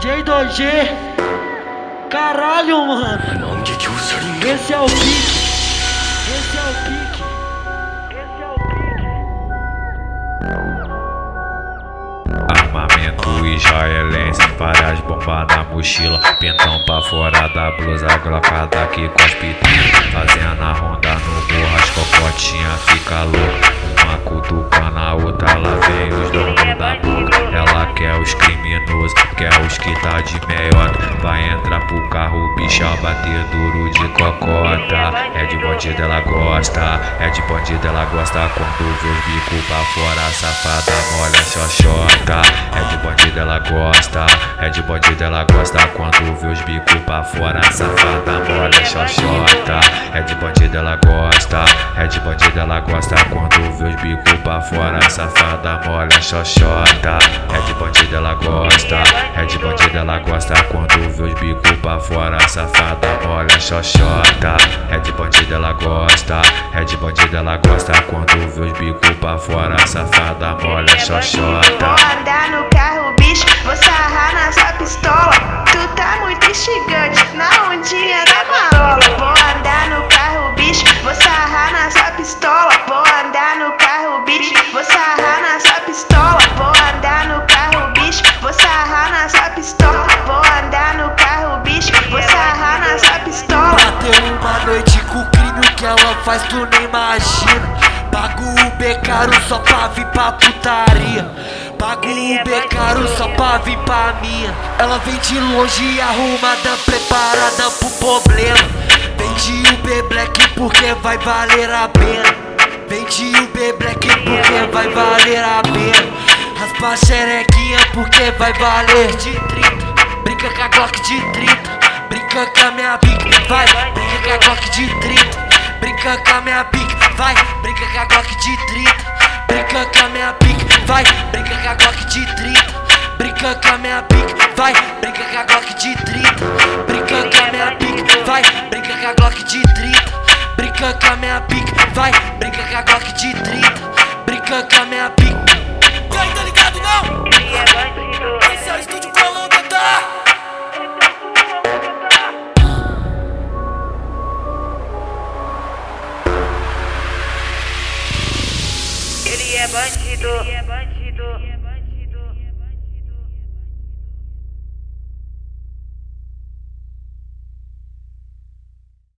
DJ 2G. Caralho, mano. Esse é o pique. Esse é o pique. Esse é o pique. Armamento israelense, várias bombas na mochila Pintão pra fora da blusa, glocada aqui com as pitinhas Fazendo a ronda no morro, as cocotinhas fica louca que tá de meiota Vai entrar pro carro, bicha, bater duro de cocota. É de bandido, ela gosta, é de bandido, ela gosta. Quando vê os bicos pra fora, safada molha xoxota. É de bandido, ela gosta, é de bandido, ela gosta. Quando vê os bicos pra fora, safada molha xoxota. É de bandido, ela gosta, é de bandido, ela gosta. Quando vê os bicos pra fora, safada molha xoxota. É de bandido, ela gosta, é de bandido, ela gosta Quando vê os bicos pra fora, safada molha xoxota. É de bandido, ela gosta, é de bandido, ela gosta. Quando vê os bicos pra fora, safada molha xoxota na sua pistola. Vou andar no carro, bicho, vou sarrar na sua pistola. Bateu uma noite com o crime, que ela faz tu nem imagina. Pago o B caro só pra vir pra putaria. Pago o B caro só pra vir pra minha. Ela vem de longe arrumada, preparada pro problema. Vende o B Black porque vai valer a pena. Vende o B Black porque vai valer a pena. Raspa a xerequinha porque vai valer de 30. Brinca com a Glock de 30. Brinca com a minha pique, vai. Brinca com a Glock de 30. Brinca com a minha pique, vai. Brinca com a Glock de 30. Brinca com a minha pique, vai. Brinca com a Glock de 30. Brinca com a minha pique, vai. Brinca com a Glock de 30. Brinca com a minha pique, vai. Brinca com a Glock de 30. Brinca com a minha pique, vai. Brinca com a Glock de 30. Brinca com a minha pique. Não? Esse é o estúdio Colômbia, tá? Ele é bandido.